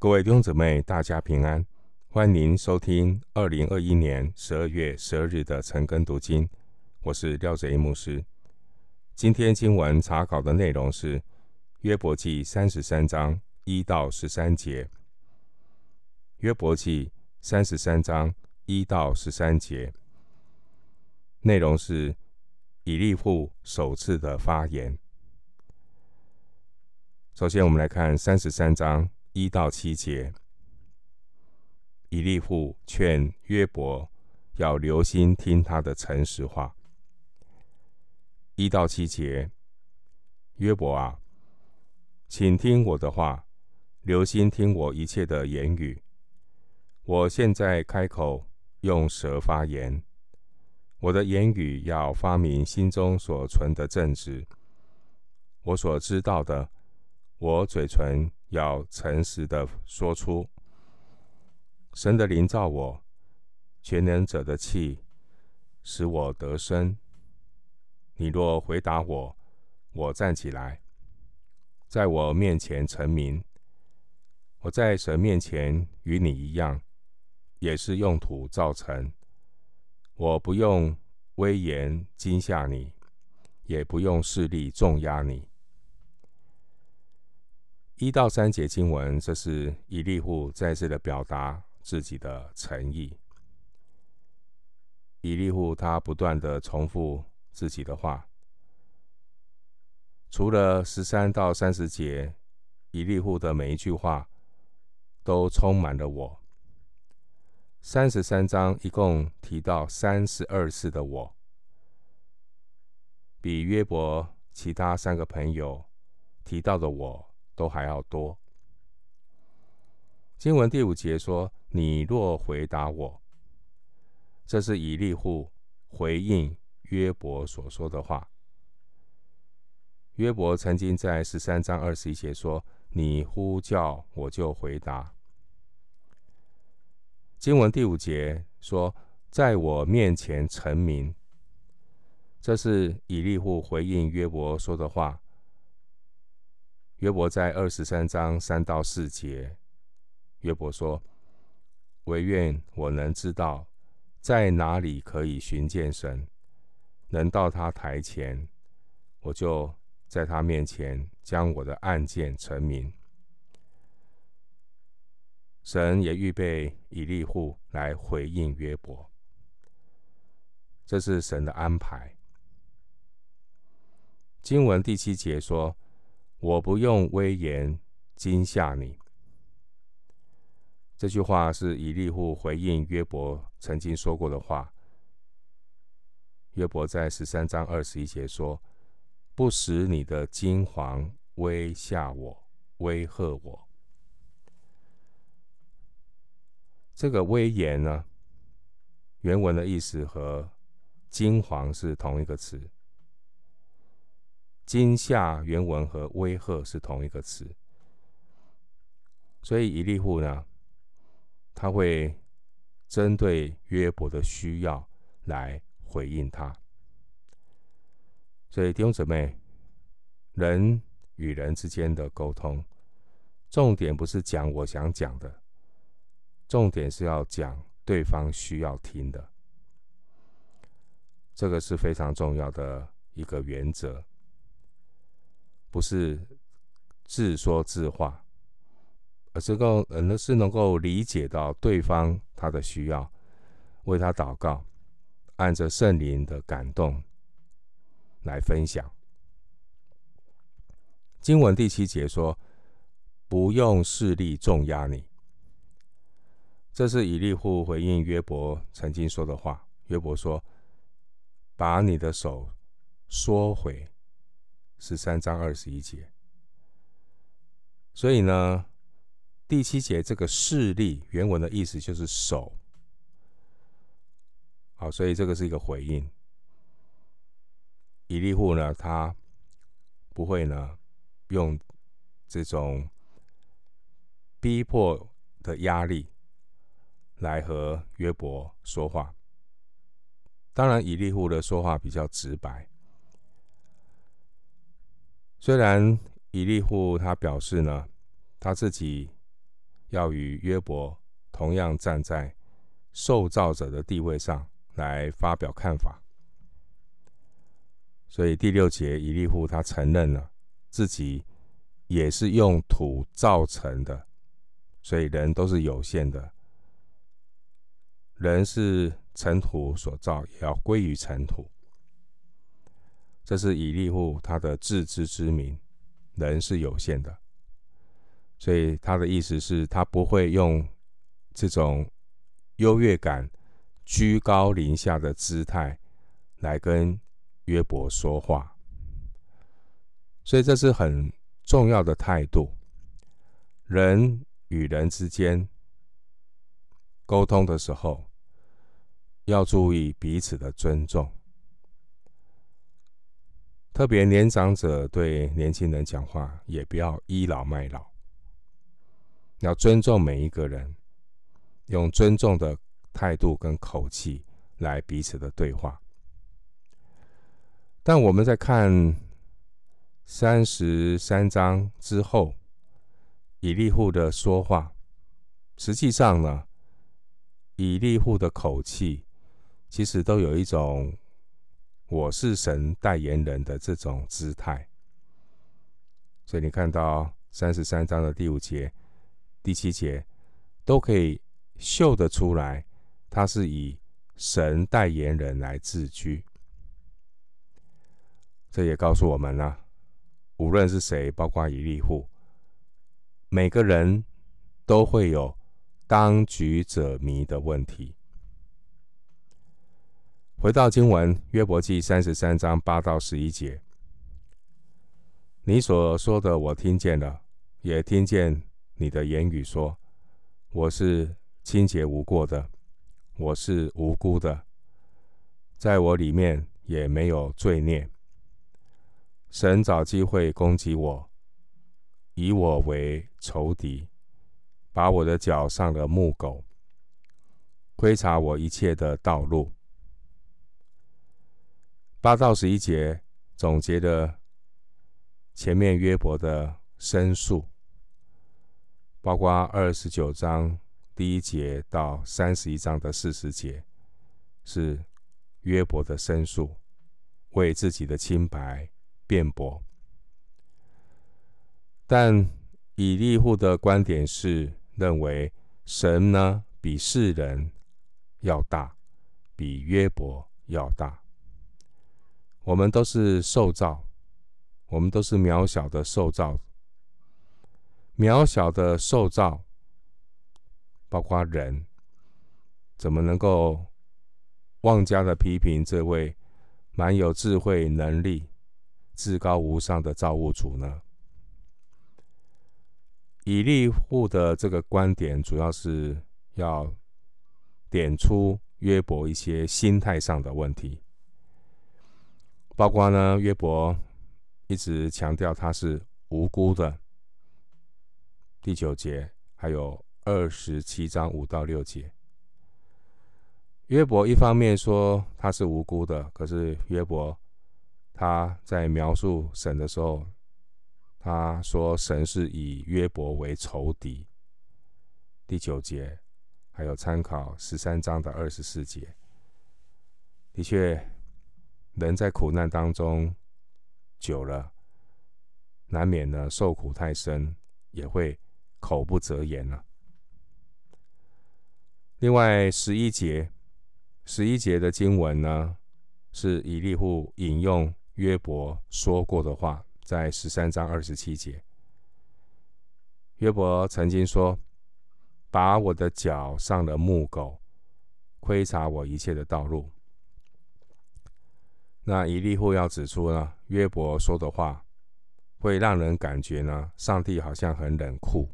各位弟兄姊妹，大家平安，欢迎收听二零二一年十二月十二日的晨更读经。我是廖哲一牧师。今天经文查考的内容是约伯记三十三章一到十三节。约伯记三十三章一到十三节内容是以利户首次的发言。首先，我们来看三十三章。一到七节，以利户劝约伯要留心听他的诚实话。一到七节，约伯啊，请听我的话，留心听我一切的言语。我现在开口用舌发言，我的言语要发明心中所存的正直。我所知道的，我嘴唇。要诚实的说出，神的灵造我，全能者的气使我得生。你若回答我，我站起来，在我面前成名。我在神面前与你一样，也是用土造成。我不用威严惊吓你，也不用势力重压你。一到三节经文，这是以利户再次的表达自己的诚意。以利户他不断的重复自己的话，除了十三到三十节，以利户的每一句话都充满了我。三十三章一共提到三十二次的我，比约伯其他三个朋友提到的我。都还要多。经文第五节说：“你若回答我，这是以利户回应约伯所说的话。约伯曾经在十三章二十一节说：‘你呼叫，我就回答。’经文第五节说：‘在我面前成名。’这是以利户回应约伯说的话。”约伯在二十三章三到四节，约伯说：“惟愿我能知道，在哪里可以寻见神，能到他台前，我就在他面前将我的案件陈明。神也预备以利户来回应约伯，这是神的安排。经文第七节说。我不用威严惊吓你。这句话是以利户回应约伯曾经说过的话。约伯在十三章二十一节说：“不使你的惊惶威吓我，威吓我。”这个威严呢，原文的意思和惊惶是同一个词。惊吓原文和威吓是同一个词，所以以利户呢，他会针对约伯的需要来回应他。所以弟兄姊妹，人与人之间的沟通，重点不是讲我想讲的，重点是要讲对方需要听的，这个是非常重要的一个原则。不是自说自话，而是够，而是能够理解到对方他的需要，为他祷告，按着圣灵的感动来分享。经文第七节说：“不用势力重压你。”这是以利户回应约伯曾经说的话。约伯说：“把你的手缩回。”十三章二十一节，所以呢，第七节这个势力原文的意思就是手。好，所以这个是一个回应。以利户呢，他不会呢用这种逼迫的压力来和约伯说话。当然，以利户的说话比较直白。虽然以利户他表示呢，他自己要与约伯同样站在受造者的地位上来发表看法。所以第六节，以利户他承认了自己也是用土造成的，所以人都是有限的，人是尘土所造，也要归于尘土。这是以利户他的自知之明，人是有限的，所以他的意思是他不会用这种优越感、居高临下的姿态来跟约伯说话，所以这是很重要的态度。人与人之间沟通的时候，要注意彼此的尊重。特别年长者对年轻人讲话，也不要倚老卖老，要尊重每一个人，用尊重的态度跟口气来彼此的对话。但我们在看三十三章之后，以利户的说话，实际上呢，以利户的口气其实都有一种“我是神代言人”的这种姿态。所以你看到三十三章的第五节、第七节，都可以嗅得出来，他是以神代言人来自居。这也告诉我们了，无论是谁，包括以利户，每个人都会有当局者迷的问题。回到经文，约伯记三十三章八到十一节，你所说的我听见了，也听见你的言语说，我是清洁无过的，我是无辜的，在我里面也没有罪孽。神找机会攻击我，以我为仇敌，把我的脚上了木狗，窥察我一切的道路。八到十一节总结的前面约伯的申诉，包括二十九章第一节到三十一章的四十节，是约伯的申诉，为自己的清白。辩驳，但以利户的观点是认为神呢比世人要大，比约伯要大。我们都是受造，我们都是渺小的受造，渺小的受造，包括人，怎么能够妄加的批评这位蛮有智慧能力？至高无上的造物主呢？以利户的这个观点，主要是要点出约伯一些心态上的问题，包括呢，约伯一直强调他是无辜的。第九节还有二十七章五到六节，约伯一方面说他是无辜的，可是约伯。他在描述神的时候，他说神是以约伯为仇敌。第九节还有参考十三章的二十四节。的确，人在苦难当中久了，难免呢受苦太深，也会口不择言了。另外十一节，十一节的经文呢，是以利户引用。约伯说过的话，在十三章二十七节。约伯曾经说：“把我的脚上了木狗，窥察我一切的道路。”那一利户要指出呢，约伯说的话会让人感觉呢，上帝好像很冷酷。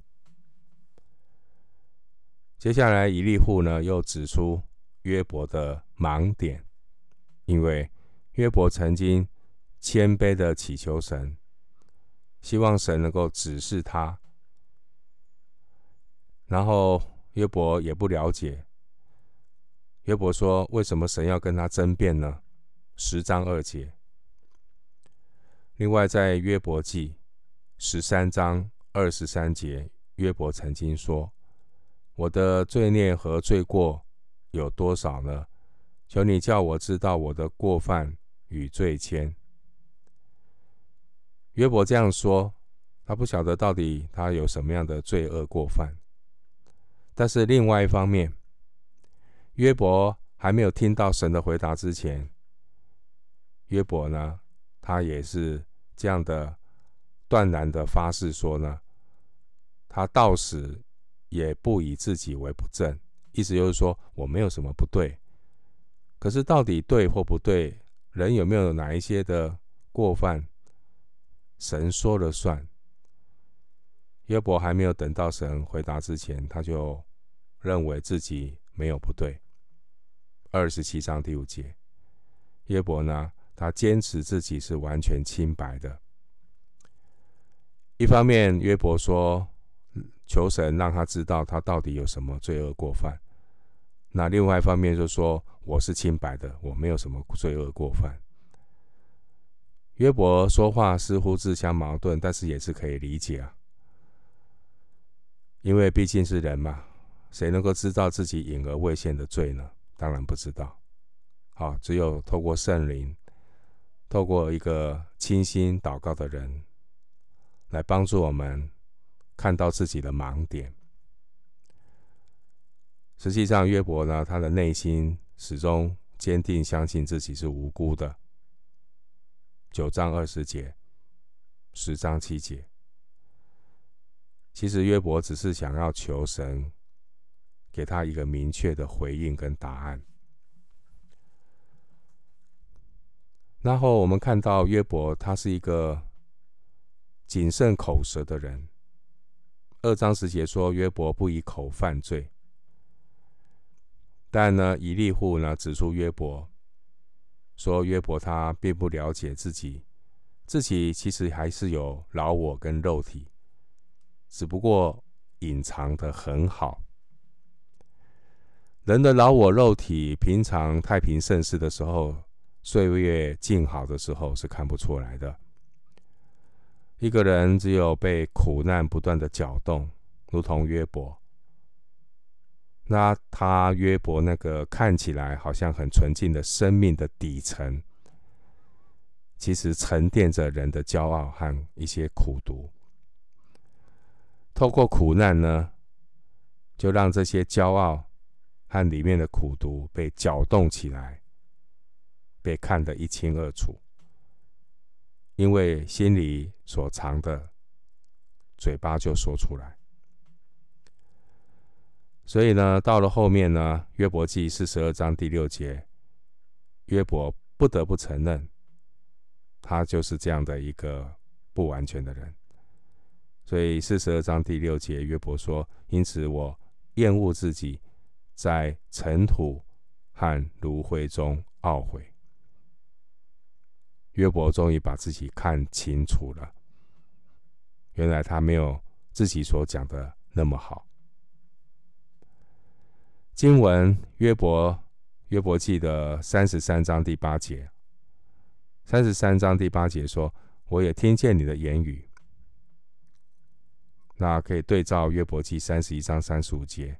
接下来，一利户呢又指出约伯的盲点，因为约伯曾经。谦卑的祈求神，希望神能够指示他。然后约伯也不了解。约伯说：“为什么神要跟他争辩呢？”十章二节。另外，在约伯记十三章二十三节，约伯曾经说：“我的罪孽和罪过有多少呢？求你叫我知道我的过犯与罪愆。约伯这样说，他不晓得到底他有什么样的罪恶过犯。但是另外一方面，约伯还没有听到神的回答之前，约伯呢，他也是这样的断然的发誓说呢，他到死。也不以自己为不正，意思就是说我没有什么不对。可是到底对或不对，人有没有哪一些的过犯，神说了算。约伯还没有等到神回答之前，他就认为自己没有不对。二十七章第五节，约伯呢，他坚持自己是完全清白的。一方面，约伯说。求神让他知道他到底有什么罪恶过犯。那另外一方面就说，我是清白的，我没有什么罪恶过犯。约伯说话似乎自相矛盾，但是也是可以理解啊，因为毕竟是人嘛，谁能够知道自己隐而未现的罪呢？当然不知道。好，只有透过圣灵，透过一个清心祷告的人，来帮助我们。看到自己的盲点。实际上，约伯呢，他的内心始终坚定相信自己是无辜的。九章二十节，十章七节。其实约伯只是想要求神给他一个明确的回应跟答案。然后我们看到约伯，他是一个谨慎口舌的人。二章十节说，约伯不以口犯罪，但呢，以利户呢指出约伯说，约伯他并不了解自己，自己其实还是有老我跟肉体，只不过隐藏得很好。人的老我肉体，平常太平盛世的时候，岁月静好的时候是看不出来的。一个人只有被苦难不断的搅动，如同约伯，那他约伯那个看起来好像很纯净的生命的底层，其实沉淀着人的骄傲和一些苦毒。透过苦难呢，就让这些骄傲和里面的苦毒被搅动起来，被看得一清二楚。因为心里所藏的，嘴巴就说出来。所以呢，到了后面呢，约伯记四十二章第六节，约伯不得不承认，他就是这样的一个不完全的人。所以四十二章第六节，约伯说：“因此我厌恶自己，在尘土和炉灰中懊悔。”约伯终于把自己看清楚了，原来他没有自己所讲的那么好。经文约伯约伯记的三十三章第八节，三十三章第八节说：“我也听见你的言语。”那可以对照约伯记三十一章三十五节，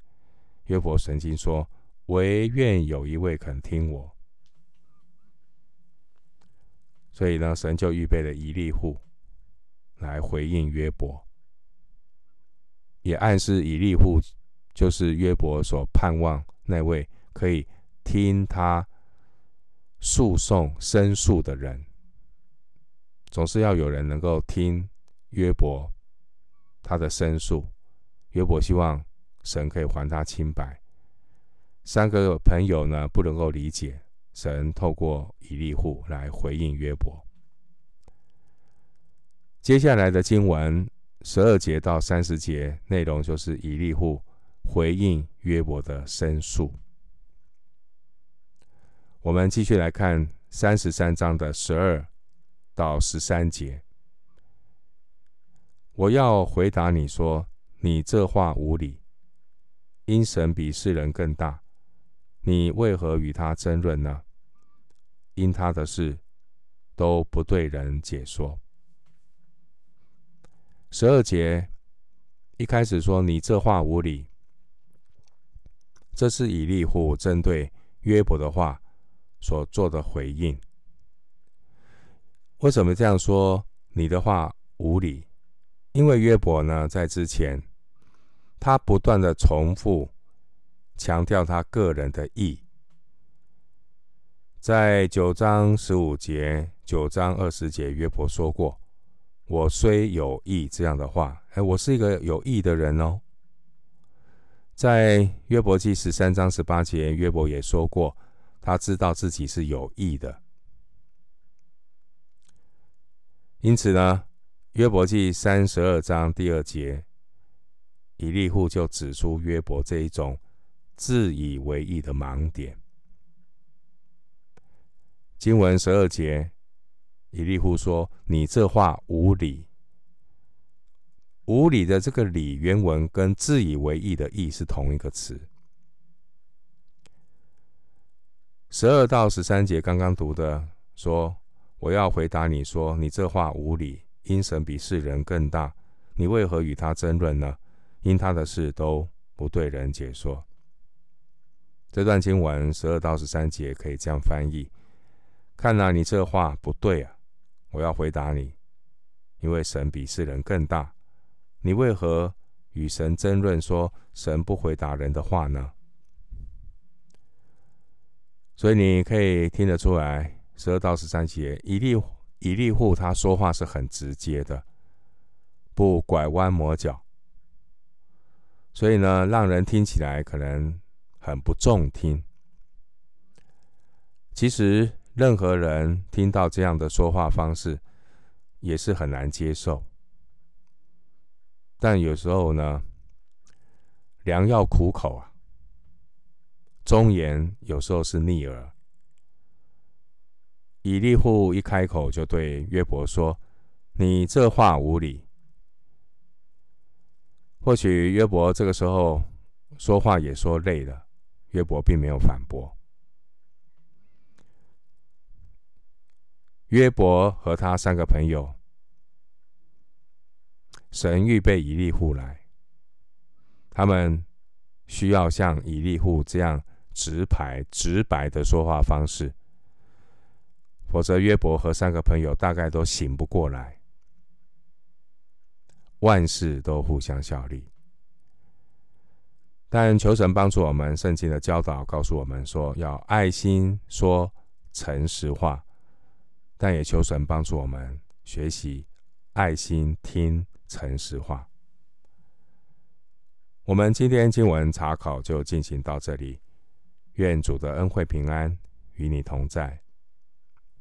约伯曾经说：“唯愿有一位肯听我。”所以呢，神就预备了以利户来回应约伯，也暗示以利户就是约伯所盼望那位可以听他诉讼申诉的人。总是要有人能够听约伯他的申诉。约伯希望神可以还他清白。三个朋友呢，不能够理解。神透过以利户来回应约伯。接下来的经文十二节到三十节内容，就是以利户回应约伯的申诉。我们继续来看三十三章的十二到十三节。我要回答你说：你这话无理，因神比世人更大，你为何与他争论呢？因他的事都不对人解说。十二节一开始说，你这话无理，这是以利户针对约伯的话所做的回应。为什么这样说？你的话无理，因为约伯呢，在之前他不断的重复强调他个人的义，在九章十五节、九章二十节，约伯说过：“我虽有义”这样的话，哎，我是一个有义的人哦。在约伯记十三章十八节，约伯也说过，他知道自己是有义的。因此呢，约伯记三十二章第二节，以利户就指出约伯这一种自以为义的盲点。经文十二节，以利户说：“你这话无理。”无理的这个“理”原文跟自以为义的“义”是同一个词。十二到十三节刚刚读的说。我要回答你说：“你这话无理，因神比世人更大，你为何与他争论呢？因他的事都不对人解说。”这段经文十二到十三节可以这样翻译：“看来，你这话不对啊！我要回答你，因为神比世人更大，你为何与神争论说神不回答人的话呢？”所以你可以听得出来。十二到十三节，以利以利户他说话是很直接的，不拐弯抹角，所以呢，让人听起来可能很不中听。其实，任何人听到这样的说话方式，也是很难接受。但有时候呢，良药苦口啊，忠言有时候是逆耳。以利户一开口就对约伯说：“你这话无理。”或许约伯这个时候说话也说累了，约伯并没有反驳。约伯和他三个朋友，神预备以利户来，他们需要像以利户这样直白、直白的说话方式。否则，约伯和三个朋友大概都醒不过来。万事都互相效力，但求神帮助我们。圣经的教导告诉我们说，要爱心说诚实话，但也求神帮助我们学习爱心听诚实话。我们今天经文查考就进行到这里。愿主的恩惠平安与你同在。